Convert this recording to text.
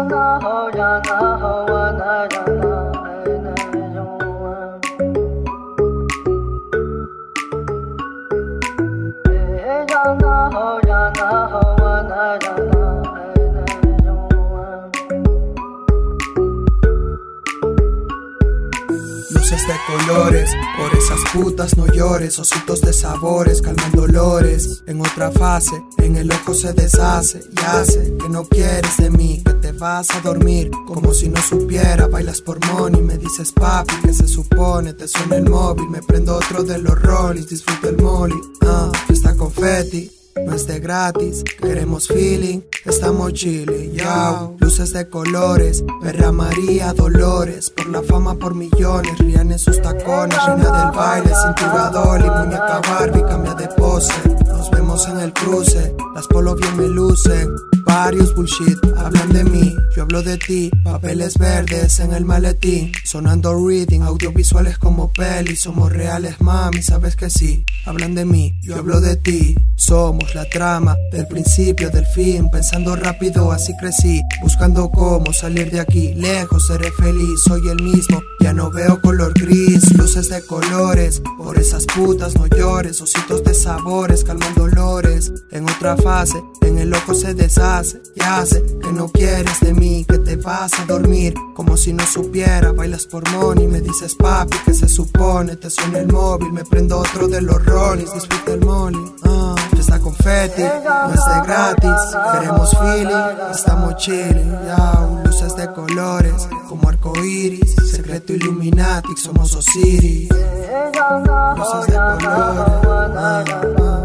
Oh, yeah, no. Luces de colores. Por esas putas no llores, ositos de sabores, calman dolores. En otra fase, en el ojo se deshace y hace que no quieres de mí, que te vas a dormir como si no supiera. Bailas por money, me dices papi, que se supone, te suena el móvil, me prendo otro de los rollies, disfruto el molly, ah, fiesta confetti no es de gratis. Queremos feeling, estamos chile, yao. Luces de colores, perra María Dolores. Por la fama, por millones, rían en sus tacones. Reina del baile, cintura y muñeca Barbie, cambia de pose. Nos vemos en el cruce, las polos bien me lucen. Varios bullshit hablan de mí, yo hablo de ti. Papeles verdes en el maletín, sonando reading, audiovisuales como peli. Somos reales, mami, sabes que sí. Hablan de mí, yo hablo de ti. Somos la trama del principio del fin, pensando rápido, así crecí, buscando cómo salir de aquí. Lejos seré feliz, soy el mismo, ya no veo color gris, luces de colores. Por esas putas no llores, ositos de sabores, calman dolores. En otra fase, en el ojo se deshace y hace que no quieres de mí, que te vas a dormir como si no supiera. Bailas por money, me dices papi, que se supone, te suena el móvil, me prendo otro de los rollies, disfruta el money. Ah, está confetti, no es de gratis, queremos feeling, estamos chilling, ya, luces de colores, como arcoiris, secreto Illuminati, somos Osiris, luces de colores, ah, ah, colores.